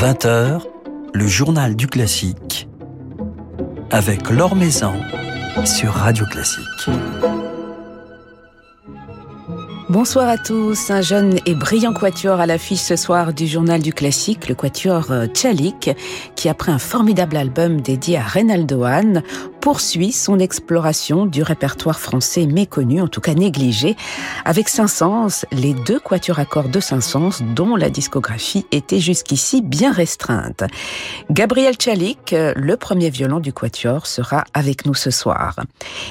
20h, le journal du classique avec Laure Maison sur Radio Classique. Bonsoir à tous. Un jeune et brillant quatuor à l'affiche ce soir du journal du classique, le quatuor euh, Tchalik, qui après un formidable album dédié à Reynaldo Hahn, poursuit son exploration du répertoire français méconnu, en tout cas négligé, avec Saint-Saëns, les deux quatuors à cordes de Saint-Saëns, dont la discographie était jusqu'ici bien restreinte. Gabriel Tchalik, le premier violon du quatuor, sera avec nous ce soir.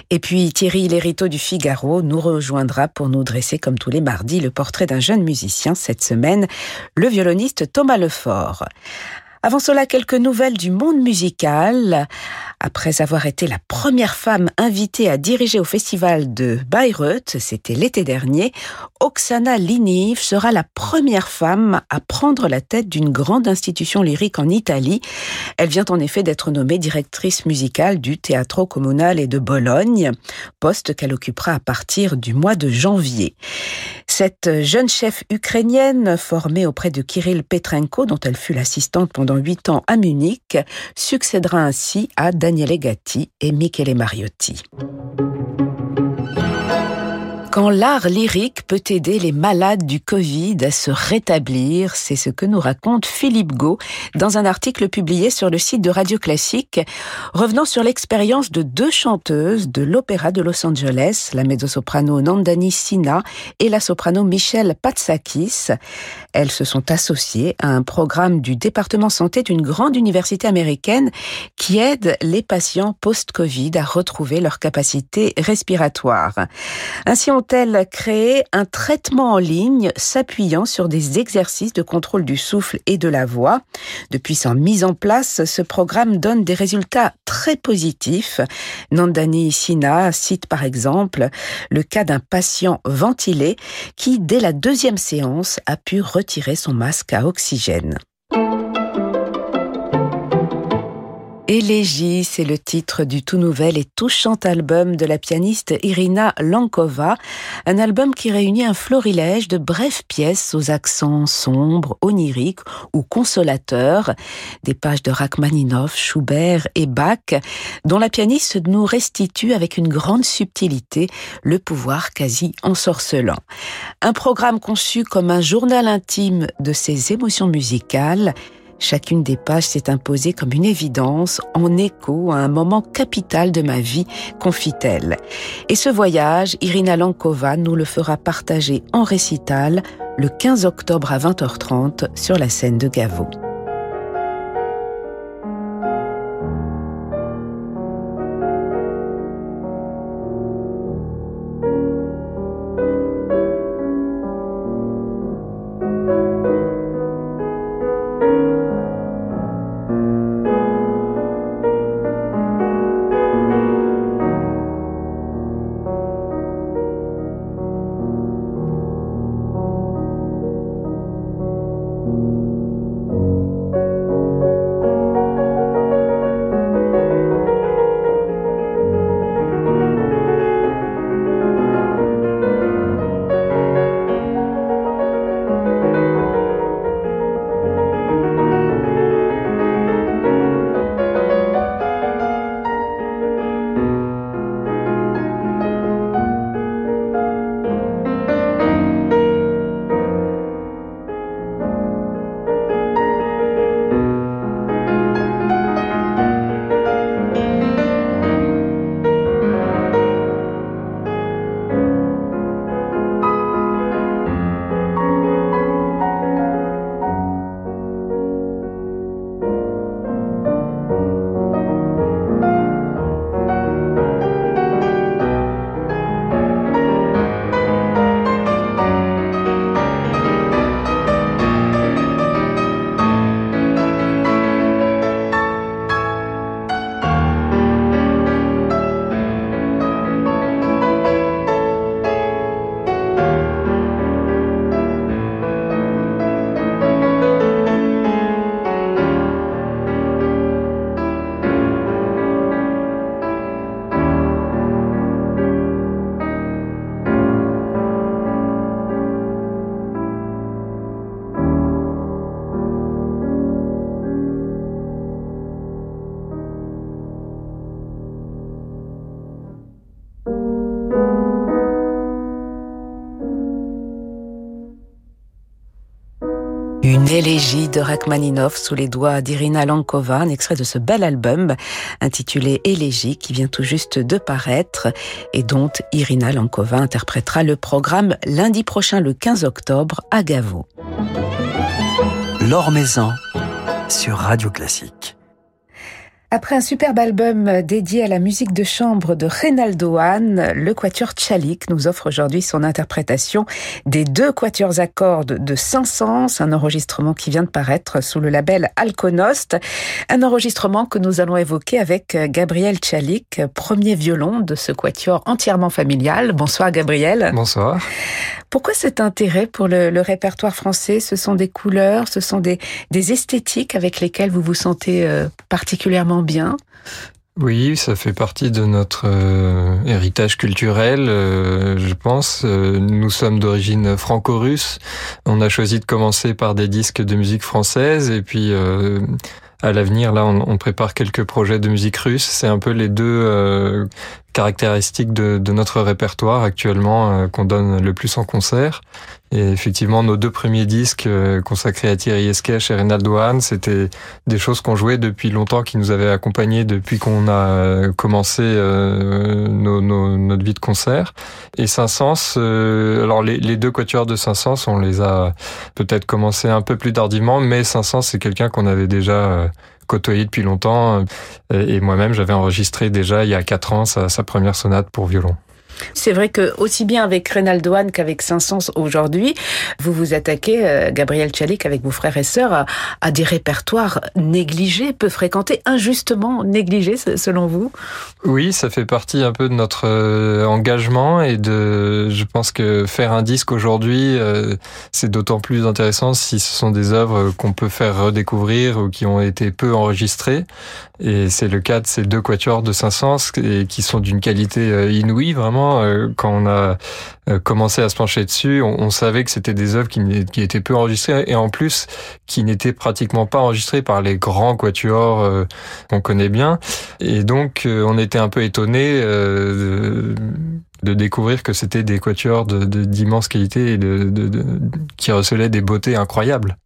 Et puis Thierry Lériteau du Figaro nous rejoindra pour nous dresser comme tous les mardis le portrait d'un jeune musicien cette semaine, le violoniste Thomas Lefort. Avant cela, quelques nouvelles du monde musical. Après avoir été la première femme invitée à diriger au festival de Bayreuth, c'était l'été dernier, Oksana Liniv sera la première femme à prendre la tête d'une grande institution lyrique en Italie. Elle vient en effet d'être nommée directrice musicale du Teatro Comunale de Bologne, poste qu'elle occupera à partir du mois de janvier. Cette jeune chef ukrainienne, formée auprès de Kirill Petrenko, dont elle fut l'assistante pendant huit ans à Munich, succédera ainsi à Daniele Gatti et Michele Mariotti quand l'art lyrique peut aider les malades du Covid à se rétablir, c'est ce que nous raconte Philippe Gau dans un article publié sur le site de Radio Classique, revenant sur l'expérience de deux chanteuses de l'Opéra de Los Angeles, la mezzo-soprano Nandani Sina et la soprano Michelle Patsakis. Elles se sont associées à un programme du département santé d'une grande université américaine qui aide les patients post-Covid à retrouver leur capacité respiratoire. Ainsi ont-elles créé un traitement en ligne s'appuyant sur des exercices de contrôle du souffle et de la voix. Depuis sa mise en place, ce programme donne des résultats très positifs. Nandani Sina cite par exemple le cas d'un patient ventilé qui, dès la deuxième séance, a pu retirer son masque à oxygène. Élégie, c'est le titre du tout nouvel et touchant album de la pianiste Irina Lankova, un album qui réunit un florilège de brèves pièces aux accents sombres, oniriques ou consolateurs, des pages de Rachmaninoff, Schubert et Bach, dont la pianiste nous restitue avec une grande subtilité le pouvoir quasi ensorcelant. Un programme conçu comme un journal intime de ses émotions musicales, Chacune des pages s'est imposée comme une évidence, en écho à un moment capital de ma vie, confie-t-elle. Et ce voyage, Irina Lankova nous le fera partager en récital le 15 octobre à 20h30 sur la scène de Gaveau. Élégie de Rachmaninov sous les doigts d'Irina Lankova, un extrait de ce bel album intitulé Élégie qui vient tout juste de paraître et dont Irina Lankova interprétera le programme lundi prochain le 15 octobre à Gavo. L'Or sur Radio Classique. Après un superbe album dédié à la musique de chambre de Reynaldo Hahn, le quatuor Tchalik nous offre aujourd'hui son interprétation des deux quatuors à cordes de Saint-Saëns, un enregistrement qui vient de paraître sous le label Alconost, un enregistrement que nous allons évoquer avec Gabriel Tchalik, premier violon de ce quatuor entièrement familial. Bonsoir Gabriel. Bonsoir. Pourquoi cet intérêt pour le, le répertoire français? Ce sont des couleurs, ce sont des, des esthétiques avec lesquelles vous vous sentez euh, particulièrement bien? Oui, ça fait partie de notre euh, héritage culturel, euh, je pense. Euh, nous sommes d'origine franco-russe. On a choisi de commencer par des disques de musique française et puis à l'avenir, là, on, on, prépare quelques projets de musique russe. C'est un peu les deux caractéristiques de, notre répertoire actuellement qu'on donne le plus en concert. Et effectivement, nos deux premiers disques euh, consacrés à Thierry Esquèche et Reynaldo Hahn, c'était des choses qu'on jouait depuis longtemps, qui nous avaient accompagnés depuis qu'on a euh, commencé euh, nos, nos, notre vie de concert. Et Saint-Saëns, alors les, les, deux quatuors de Saint-Saëns, on les a peut-être commencé un peu plus tardivement, mais Saint-Saëns, c'est quelqu'un qu'on avait déjà côtoyé depuis longtemps. Et moi-même, j'avais enregistré déjà il y a quatre ans sa, sa première sonate pour violon. C'est vrai que aussi bien avec Reynaldo Hahn qu'avec Saint-Saëns aujourd'hui, vous vous attaquez, euh, Gabriel Tchalik, avec vos frères et sœurs, à, des répertoires négligés, peu fréquentés, injustement négligés, selon vous? Oui, ça fait partie un peu de notre euh, engagement et de, je pense que faire un disque aujourd'hui, euh, c'est d'autant plus intéressant si ce sont des œuvres qu'on peut faire redécouvrir ou qui ont été peu enregistrées. Et c'est le cas de ces deux quatuors de Saint-Saëns qui sont d'une qualité inouïe, vraiment euh, quand on a euh, commencé à se pencher dessus, on, savait que c'était des œuvres qui, qui, étaient peu enregistrées et en plus qui n'étaient pratiquement pas enregistrées par les grands quatuors euh, qu'on connaît bien. Et donc, on était un peu étonnés de, de découvrir que c'était des quatuors d'immense de, qualité et de, qui recelaient des beautés incroyables.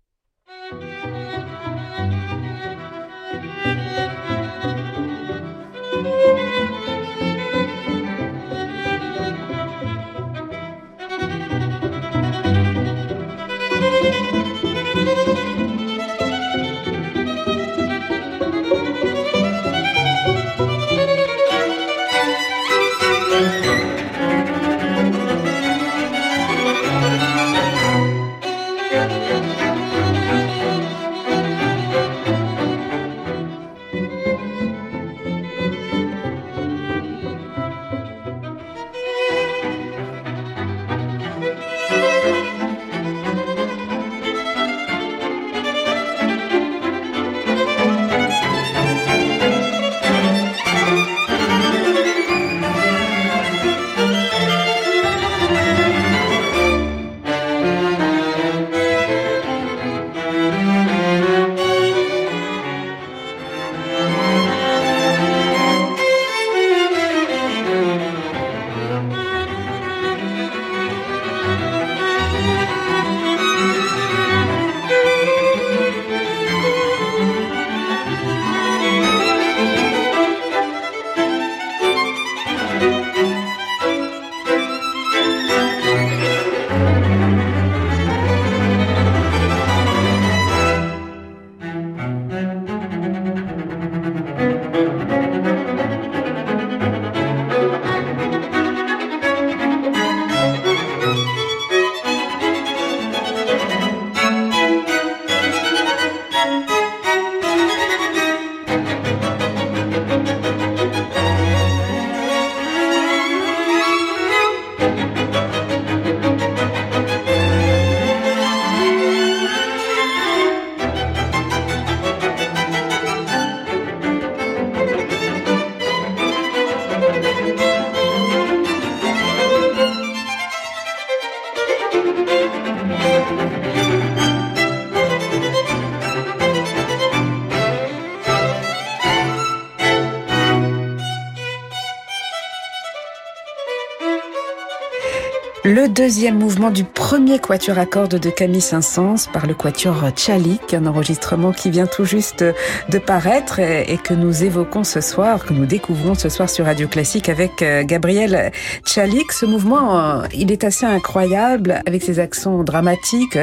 Deuxième mouvement du premier quatuor à cordes de Camille Saint-Saëns par le quatuor Tchalik, un enregistrement qui vient tout juste de paraître et que nous évoquons ce soir, que nous découvrons ce soir sur Radio Classique avec euh, Gabriel Tchalik. Ce mouvement, euh, il est assez incroyable avec ses accents dramatiques,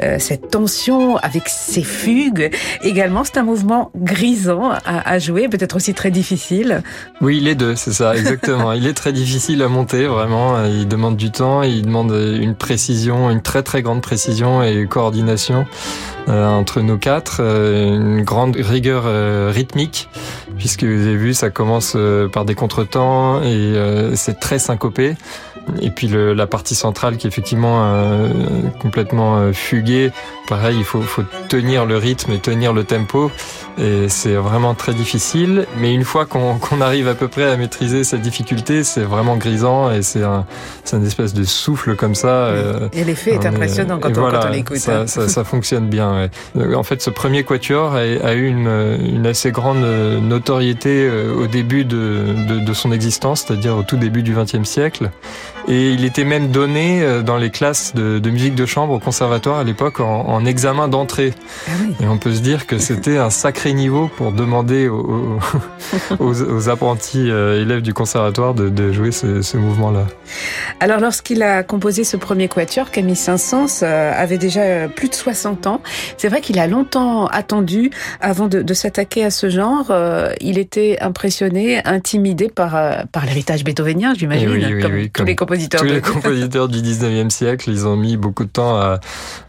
euh, cette tension avec ses fugues. Également, c'est un mouvement grisant à, jouer, peut-être aussi très difficile. Oui, les deux, c'est ça, exactement. il est très difficile à monter, vraiment. Il demande du temps, il demande une précision, une très très grande précision et coordination euh, entre nos quatre, euh, une grande rigueur euh, rythmique, puisque vous avez vu, ça commence par des contretemps et c'est très syncopé. Et puis le, la partie centrale qui est effectivement euh, complètement euh, fuguée. Pareil, il faut, faut, tenir le rythme et tenir le tempo. Et c'est vraiment très difficile. Mais une fois qu'on arrive à peu près à maîtriser cette difficulté, c'est vraiment grisant et c'est un, une espèce de souffle comme ça. Euh, et l'effet est impressionnant quand, on, quand on l'écoute. Ça, hein. ça, ça, fonctionne bien. Ouais. En fait, ce premier quatuor a, a eu une, une, assez grande notoriété au début de, de, de son existence, c'est-à-dire au tout début du XXe siècle. Et il était même donné euh, dans les classes de, de musique de chambre au conservatoire à l'époque en, en, examen d'entrée. Ah oui. Et on peut se dire que c'était un sacré niveau pour demander aux, aux, aux apprentis euh, élèves du conservatoire de, de jouer ce, ce mouvement-là. Alors lorsqu'il a composé ce premier quatuor, Camille Saint-Saëns euh, avait déjà plus de 60 ans. C'est vrai qu'il a longtemps attendu avant de, de s'attaquer à ce genre. Il était impressionné, intimidé par, par l'héritage beethovenien, j'imagine, oui, oui, comme oui, tous les compositeurs tous les compositeurs du 19e siècle, ils ont mis beaucoup de temps à,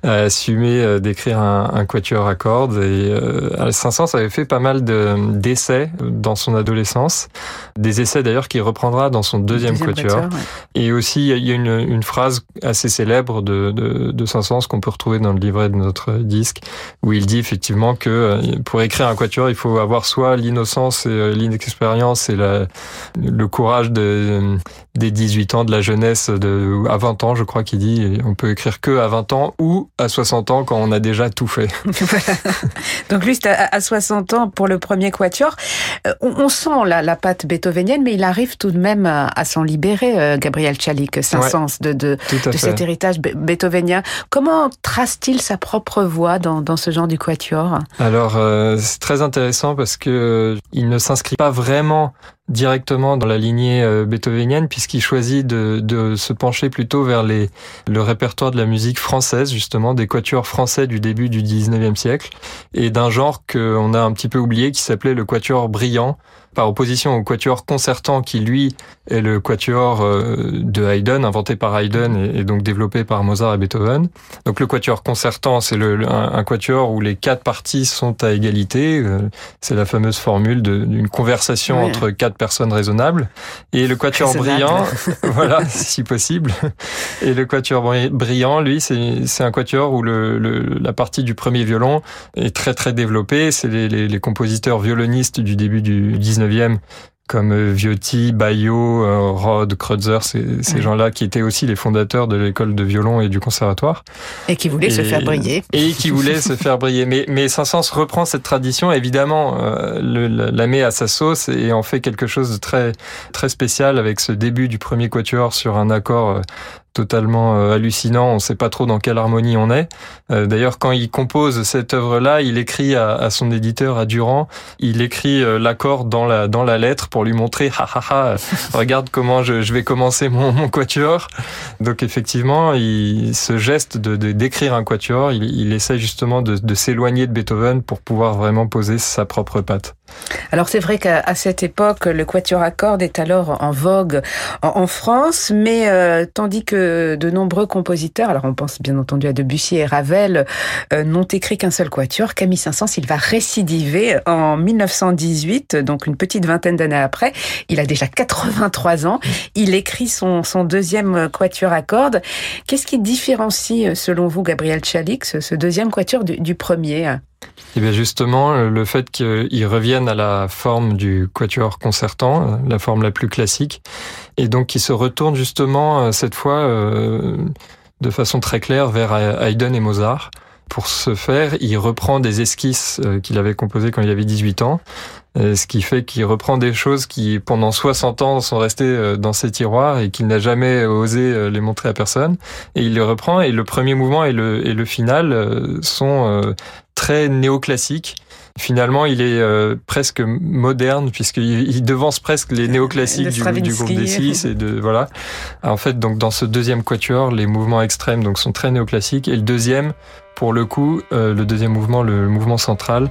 à assumer euh, d'écrire un, un, quatuor à cordes. Et euh, Saint-Saëns avait fait pas mal d'essais dans son adolescence, des essais d'ailleurs qu'il reprendra dans son deuxième, deuxième quatuor. quatuor ouais. Et aussi, il y a une, une phrase assez célèbre de, de, de Saint-Saëns qu'on peut retrouver dans le livret de notre disque, où il dit effectivement que euh, pour écrire un quatuor, il faut avoir soit l'innocence et l'inexpérience et la, le courage de, des 18 ans de la jeunesse de, à 20 ans, je crois qu'il dit, on peut écrire que à 20 ans ou à 60 ans quand on a déjà tout fait. Donc lui, c'est à, 60 ans pour le premier quatuor. Euh, on, on, sent la, la patte beethovenienne, mais il arrive tout de même à, à s'en libérer, euh, Gabriel Chalik, Saint-Saëns, ouais, de, de, de cet héritage beethovenien. Comment trace-t-il sa propre voix dans, dans ce genre du quatuor? Alors, euh, c'est très intéressant parce que il ne s'inscrit pas vraiment directement dans la lignée euh, beethovenienne puisqu'il choisit de, de, se pencher plutôt vers le répertoire de la musique française justement des quatuors français du début du 19e siècle et d'un genre qu'on a un petit peu oublié qui s'appelait le quatuor brillant par opposition au quatuor concertant qui lui est le quatuor euh, de Haydn inventé par Haydn et, donc développé par Mozart et Beethoven. Donc le quatuor concertant c'est le, un, un, quatuor où les quatre parties sont à égalité. Euh, c'est la fameuse formule d'une conversation oui. entre quatre personnes raisonnables. Et le quatuor brillant, voilà si possible. Et le quatuor brillant, lui, c'est un quatuor où le, le, la partie du premier violon est très très développée. C'est les, les, les compositeurs violonistes du début du 19 19e comme euh, Viotti, Baillot, euh, Rod, Kreutzer, ces, gens-là qui étaient aussi les fondateurs de l'école de violon et du conservatoire. Et qui voulaient et, se faire briller. Et qui voulaient se faire briller. Mais, mais Saint-Saëns reprend cette tradition, évidemment, euh, le, la met à sa sauce et en fait quelque chose de très, très spécial avec ce début du premier quatuor sur un accord totalement euh, hallucinant. On ne sait pas trop dans quelle harmonie on est. Euh, D'ailleurs, quand il compose cette œuvre-là, il écrit à, à, son éditeur, à Durand, il écrit euh, l'accord dans la dans la lettre pour lui montrer, ha ha ha, regarde comment je, je vais commencer mon, mon, quatuor. Donc effectivement, il, ce geste de d'écrire un quatuor, il, il, essaie justement de, de s'éloigner de Beethoven pour pouvoir vraiment poser sa propre patte. Alors c'est vrai qu'à cette époque, le quatuor à cordes est alors en vogue en, France, mais euh, tandis que de nombreux compositeurs, alors on pense bien entendu à Debussy et Ravel, euh, n'ont écrit qu'un seul quatuor, Camille Saint-Saëns, il va récidiver en 1918, donc une petite vingtaine d'années après. Il a déjà 83 ans. Il écrit son, son deuxième quatuor à cordes. Qu'est-ce qui différencie, selon vous, Gabriel Chalik, ce, ce deuxième quatuor du, du premier? Et eh bien justement, le fait qu'ils reviennent à la forme du quatuor concertant, la forme la plus classique, et donc qu'ils se retournent justement cette fois euh, de façon très claire vers Haydn et Mozart. Pour ce faire, il reprend des esquisses qu'il avait composées quand il avait 18 ans, ce qui fait qu'il reprend des choses qui, pendant 60 ans, sont restées dans ses tiroirs et qu'il n'a jamais osé les montrer à personne. Et il les reprend, et le premier mouvement et le, et le final sont très néoclassiques Finalement, il est euh, presque moderne puisqu'il il devance presque les néoclassiques du, du, groupe des six et de voilà. En fait, donc dans ce deuxième quatuor, les mouvements extrêmes donc sont très néoclassiques et le deuxième, pour le coup, euh, le deuxième mouvement, le mouvement central,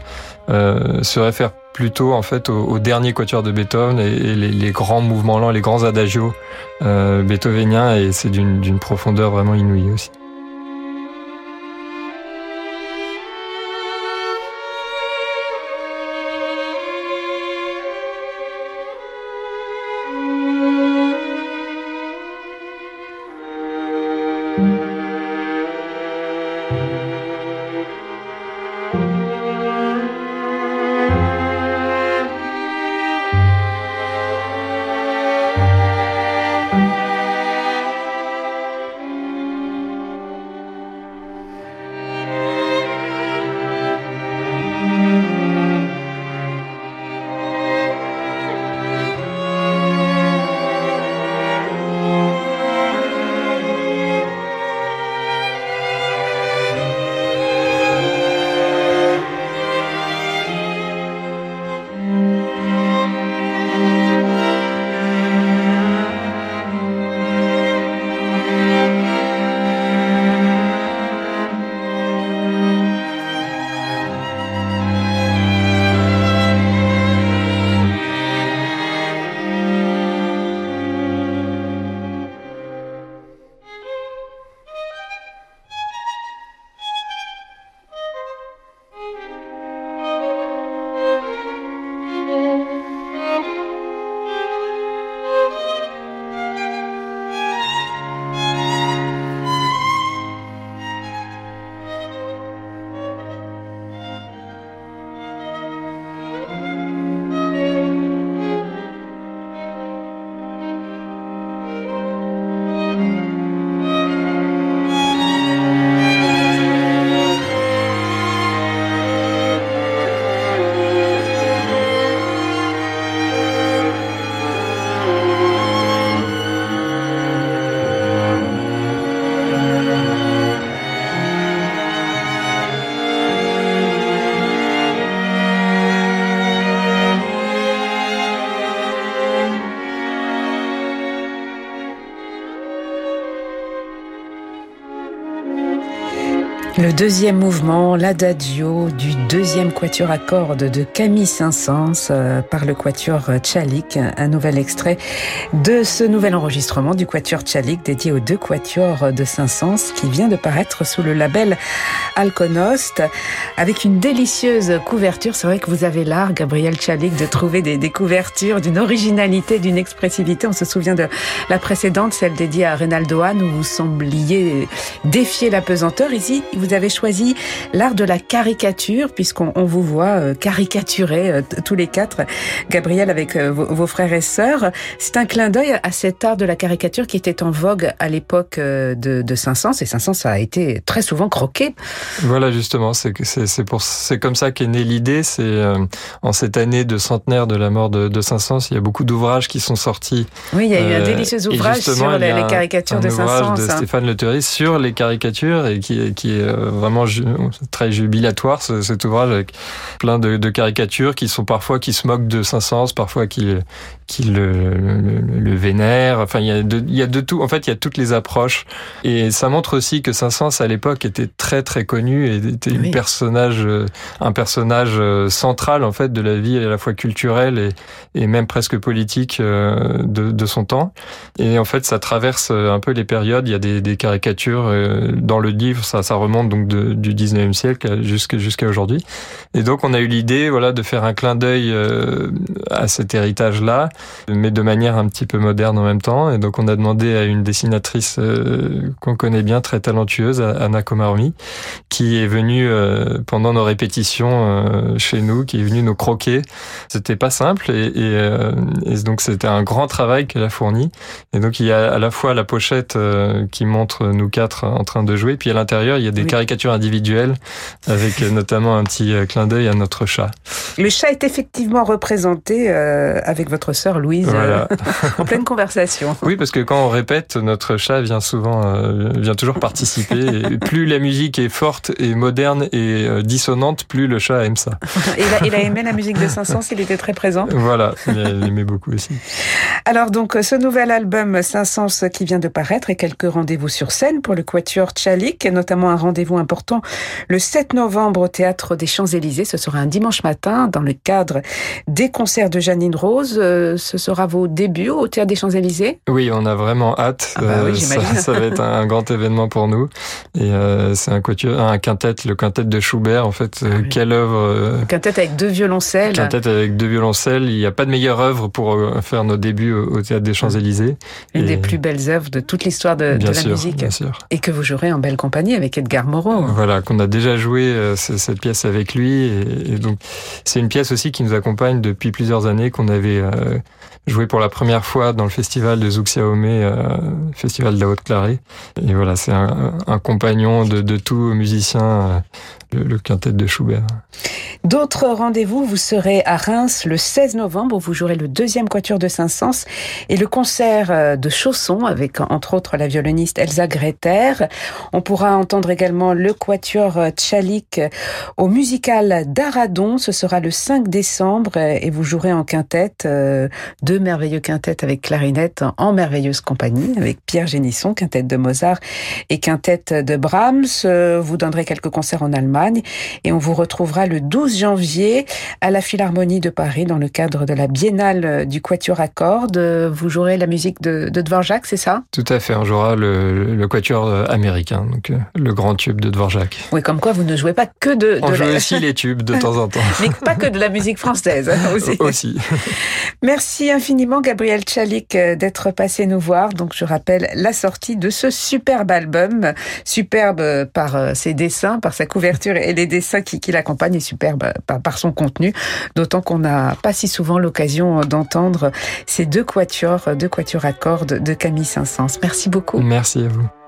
euh, se réfère plutôt en fait au, dernier quatuor de Beethoven et, les, les, grands mouvements lents, les grands adagios euh, beethoveniens et c'est d'une profondeur vraiment inouïe aussi. Deuxième mouvement, l'adagio du deuxième quatuor à cordes de Camille Saint-Saëns euh, par le quatuor Tchalik, un nouvel extrait de ce nouvel enregistrement du quatuor Tchalik dédié aux deux quatuors de Saint-Saëns qui vient de paraître sous le label Alconost avec une délicieuse couverture. C'est vrai que vous avez l'art, Gabriel Tchalik, de trouver des, des couvertures d'une originalité, d'une expressivité. On se souvient de la précédente, celle dédiée à Reynaldo Hahn où vous sembliez défier la pesanteur. Ici, vous avez choisi l'art de la caricature, puisqu'on vous voit euh, caricaturer euh, tous les quatre, Gabriel, avec euh, vos, frères et sœurs. C'est un clin d'œil à cet art de la caricature qui était en vogue à l'époque de, de Saint-Saëns, et Saint-Saëns a été très souvent croqué. Voilà, justement, c'est comme ça qu'est née l'idée. C'est en cette année de centenaire de la mort de, de Saint-Saëns, il y a beaucoup d'ouvrages qui sont sortis. Oui, il y a eu un délicieux ouvrage sur les, caricatures de Saint-Saëns. de Stéphane Le sur les caricatures et qui, qui est vraiment très jubilatoire cet ouvrage avec plein de, de, caricatures qui sont parfois qui se moquent de Saint-Saëns, parfois qui qui le, le, le vénèrent. Enfin, il y a de, il y a de tout. En fait, il y a toutes les approches et ça montre aussi que Saint-Saëns à l'époque était très très connu et était un personnage un personnage euh, central en fait de la vie à la fois culturelle et, et même presque politique euh, de, de son temps. Et en fait, ça traverse un peu les périodes. Il y a des, des caricatures euh, dans le livre. Ça, ça remonte donc du 19e siècle jusqu'à aujourd'hui. Et donc on a eu l'idée voilà de faire un clin d'œil euh, à cet héritage là mais de manière un petit peu moderne en même temps. Et donc on a demandé à une dessinatrice qu'on connaît bien, très talentueuse, Anna Komaromi, qui est venue pendant nos répétitions chez nous, qui est venue nous croquer. C'était pas simple et, et, donc c'était un grand travail qu'elle a fourni. Et donc il y a à la fois la pochette qui montre nous quatre en train de jouer, puis à l'intérieur il y a des caricatures individuelles avec notamment un petit clin d'œil à notre chat. Le chat est effectivement représenté euh, avec votre sœur Louise euh, en pleine conversation. Oui, parce que quand on répète, notre chat vient souvent, euh, vient toujours participer. Et plus la musique est forte et moderne et dissonante, plus le chat aime ça. il, a, aimé la musique de Saint-Saëns, il était très présent. Voilà, il aimait beaucoup aussi. Alors donc, ce nouvel album Saint-Saëns qui vient de paraître et quelques rendez-vous sur scène pour le Quatuor Tchalik, notamment un rendez-vous important le 7 novembre au Théâtre des Champs-Élysées. Ce sera un dimanche matin dans le cadre des concerts de Janine Rose. Euh, ce sera vos débuts au Théâtre des Champs-Élysées? Oui, on a vraiment hâte. Ah bah euh, ça, va être un, grand événement pour nous. Et euh, c'est un un quintet, le quintet de Schubert. En fait, ah quelle œuvre Quintet avec deux violoncelles. Quintet avec deux violoncelles. Il n'y a pas de meilleure œuvre pour faire nos débuts au Théâtre des Champs-Élysées. Une des plus belles œuvres de toute l'histoire de, de, la musique. Bien sûr. Et que vous jouerez en belle compagnie avec Edgar Moreau. Voilà, qu'on a déjà joué cette pièce avec lui. Et, et donc, c'est une pièce aussi qui nous accompagne depuis plusieurs années, qu'on avait euh, joué pour la première fois dans le festival de Zuxiaomé, euh, festival de la Haute-Clarée. Et voilà, c'est un, un, compagnon de, de tout musicien, euh, le, le, quintet de Schubert. D'autres rendez-vous, vous serez à Reims le 16 novembre, vous jouerez le deuxième quatuor de Saint-Saëns et le concert euh, de Chausson avec entre autres la violoniste Elsa Greter. On pourra entendre également le quatuor Tchalik au musical d'Aradon. Ce sera le 5 décembre et vous jouerez en quintette euh, deux merveilleux quintettes avec clarinette en merveilleuse compagnie avec Pierre Génisson, quintette de Mozart et quintette de Brahms. Euh, vous donnerez quelques concerts en Allemagne et on vous retrouvera le 12 janvier à la Philharmonie de Paris dans le cadre de la Biennale du Quatuor à cordes. Vous jouerez la musique de, de Dvorak, c'est ça? Tout à fait, on jouera le, le, Quatuor américain, donc euh, le grand tube de Dvorak. Oui, comme quoi vous ne jouez pas que de... On joue aussi les tubes de temps en temps. Mais pas que de la musique française hein, aussi. aussi. Merci infiniment Gabriel Tchalik euh, d'être passé nous voir. Donc je rappelle la sortie de ce superbe album, superbe par euh, ses dessins, par sa couverture et les dessins qui, qui l'accompagnent et superbe par son contenu, d'autant qu'on n'a pas si souvent l'occasion d'entendre ces deux quatuors, deux quatuors à cordes de Camille Saint-Saëns. Merci beaucoup. Merci à vous.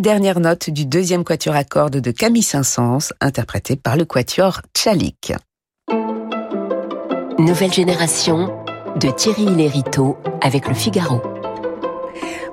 Dernière note du deuxième quatuor à cordes de Camille Saint-Saëns, interprété par le quatuor Tchalik. Nouvelle génération de Thierry Lériteau avec le Figaro.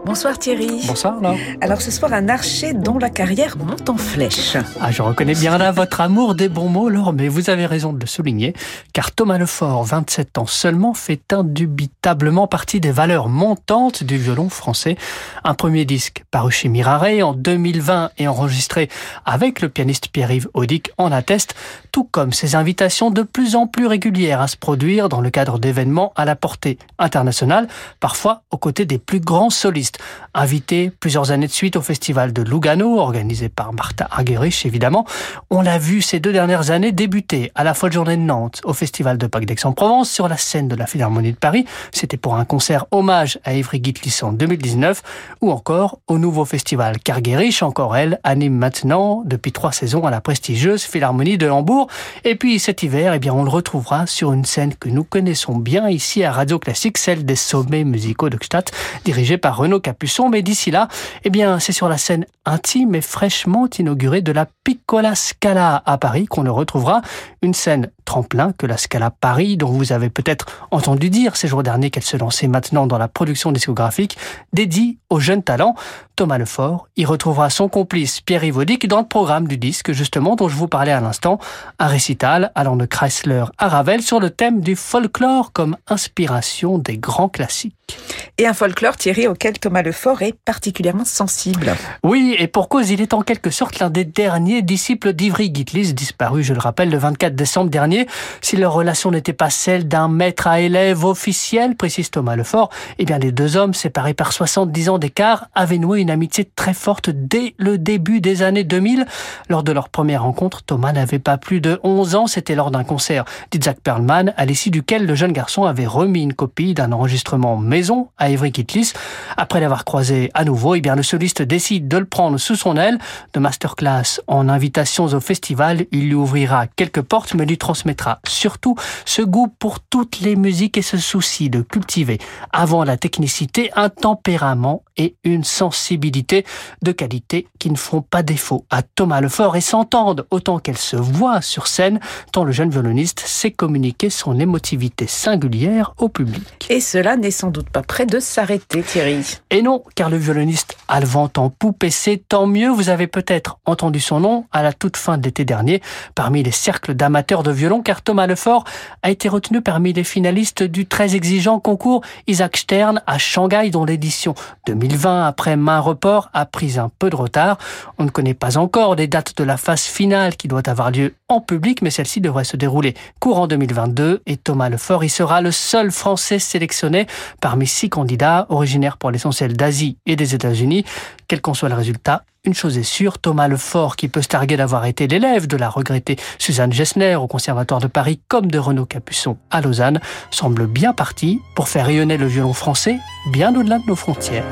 Bonsoir Thierry. Bonsoir Laure. Alors ce soir, un archer dont la carrière monte en flèche. Ah, je reconnais bien là votre amour des bons mots, Laure, mais vous avez raison de le souligner, car Thomas Lefort, 27 ans seulement, fait indubitablement partie des valeurs montantes du violon français. Un premier disque paru chez Mirare en 2020 et enregistré avec le pianiste Pierre-Yves Audic en atteste, tout comme ses invitations de plus en plus régulières à se produire dans le cadre d'événements à la portée internationale, parfois aux côtés des plus grands solistes. Invité plusieurs années de suite au festival de Lugano, organisé par Martha Argerich évidemment. On l'a vu ces deux dernières années débuter à la Folle Journée de Nantes, au festival de Pâques d'Aix-en-Provence, sur la scène de la Philharmonie de Paris. C'était pour un concert hommage à Ivry Gitlis en 2019, ou encore au nouveau festival Kargerich, encore elle, anime maintenant depuis trois saisons à la prestigieuse Philharmonie de Hambourg. Et puis cet hiver, eh bien, on le retrouvera sur une scène que nous connaissons bien ici à Radio Classique, celle des sommets musicaux de Gstaad, dirigée par Renaud Capuçon. Mais d'ici là, eh bien, c'est sur la scène intime et fraîchement inaugurée de la Piccola Scala à Paris qu'on le retrouvera. Une scène tremplin que la Scala Paris, dont vous avez peut-être entendu dire ces jours derniers qu'elle se lançait maintenant dans la production discographique, dédiée aux jeunes talents. Thomas Lefort y retrouvera son complice Pierre Ivodic dans le programme du disque, justement, dont je vous parlais à l'instant, un récital allant de Chrysler à Ravel sur le thème du folklore comme inspiration des grands classiques. Et un folklore, Thierry, auquel Thomas Lefort est particulièrement sensible. Oui, et pour cause, il est en quelque sorte l'un des derniers disciples d'Ivry Gitlis, disparu, je le rappelle, le 24 décembre dernier. Si leur relation n'était pas celle d'un maître à élève officiel, précise Thomas Lefort, eh bien les deux hommes, séparés par 70 ans d'écart, avaient noué une amitié très forte dès le début des années 2000. Lors de leur première rencontre, Thomas n'avait pas plus de 11 ans, c'était lors d'un concert d'Isaac Perlman, à l'issue duquel le jeune garçon avait remis une copie d'un enregistrement maison à Ivry Gitlis. Après l'avoir croisé à nouveau, eh bien le soliste décide de le prendre sous son aile. De masterclass en invitations au festival, il lui ouvrira quelques portes, mais lui transmettra surtout ce goût pour toutes les musiques et ce souci de cultiver, avant la technicité, un tempérament et une sensibilité de qualité qui ne font pas défaut à Thomas Lefort et s'entendent autant qu'elles se voient sur scène, tant le jeune violoniste sait communiquer son émotivité singulière au public. Et cela n'est sans doute pas près de s'arrêter, Thierry. Et non, car le violoniste a le vent en poupe et c'est tant mieux. Vous avez peut-être entendu son nom à la toute fin de l'été dernier parmi les cercles d'amateurs de violon, car Thomas Lefort a été retenu parmi les finalistes du très exigeant concours Isaac Stern à Shanghai, dont l'édition 2020, après main report, a pris un peu de retard. On ne connaît pas encore les dates de la phase finale qui doit avoir lieu en public, mais celle-ci devrait se dérouler courant 2022 et Thomas Lefort y sera le seul Français sélectionné parmi six candidats originaires pour l'essentiel d'Asie et des États-Unis. Quel qu'en soit le résultat, une chose est sûre, Thomas Lefort, qui peut se targuer d'avoir été l'élève de la regrettée Suzanne Gessner au Conservatoire de Paris comme de Renaud Capuçon à Lausanne, semble bien parti pour faire rayonner le violon français bien au-delà de nos frontières.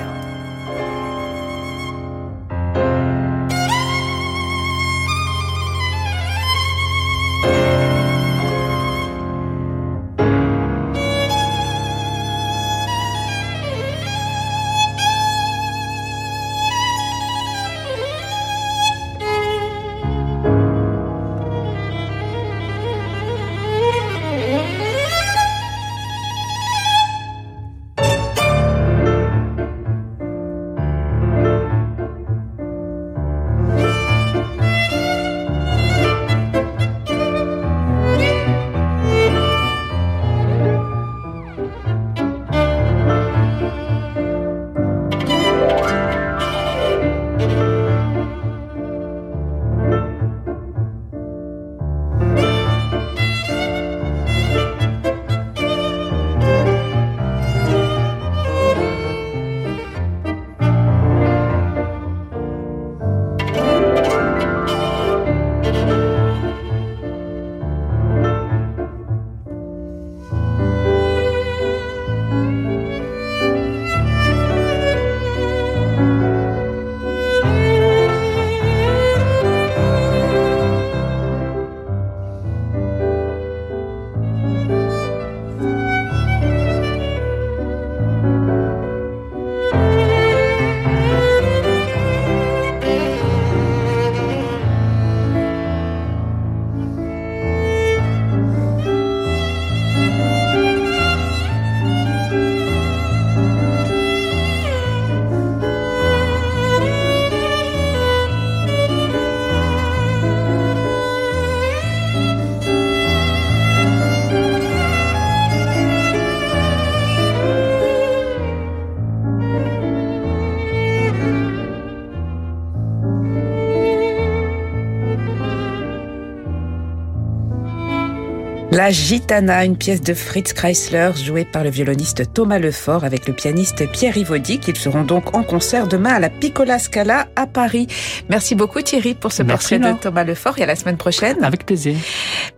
La Gitana, une pièce de Fritz Kreisler jouée par le violoniste Thomas Lefort avec le pianiste Pierre Ivaudy, qu'ils seront donc en concert demain à la Piccola Scala à Paris. Merci beaucoup Thierry pour ce portrait de Thomas Lefort et à la semaine prochaine. Avec plaisir.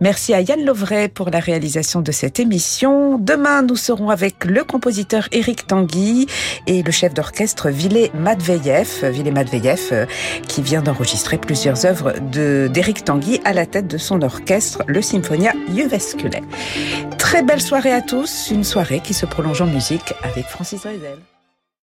Merci à Yann Lovray pour la réalisation de cette émission. Demain, nous serons avec le compositeur Eric Tanguy et le chef d'orchestre Ville Matveyev, Ville Matveyev euh, qui vient d'enregistrer plusieurs œuvres d'Eric Tanguy à la tête de son orchestre, le Symphonia Juve Très belle soirée à tous, une soirée qui se prolonge en musique avec Francis Rezel.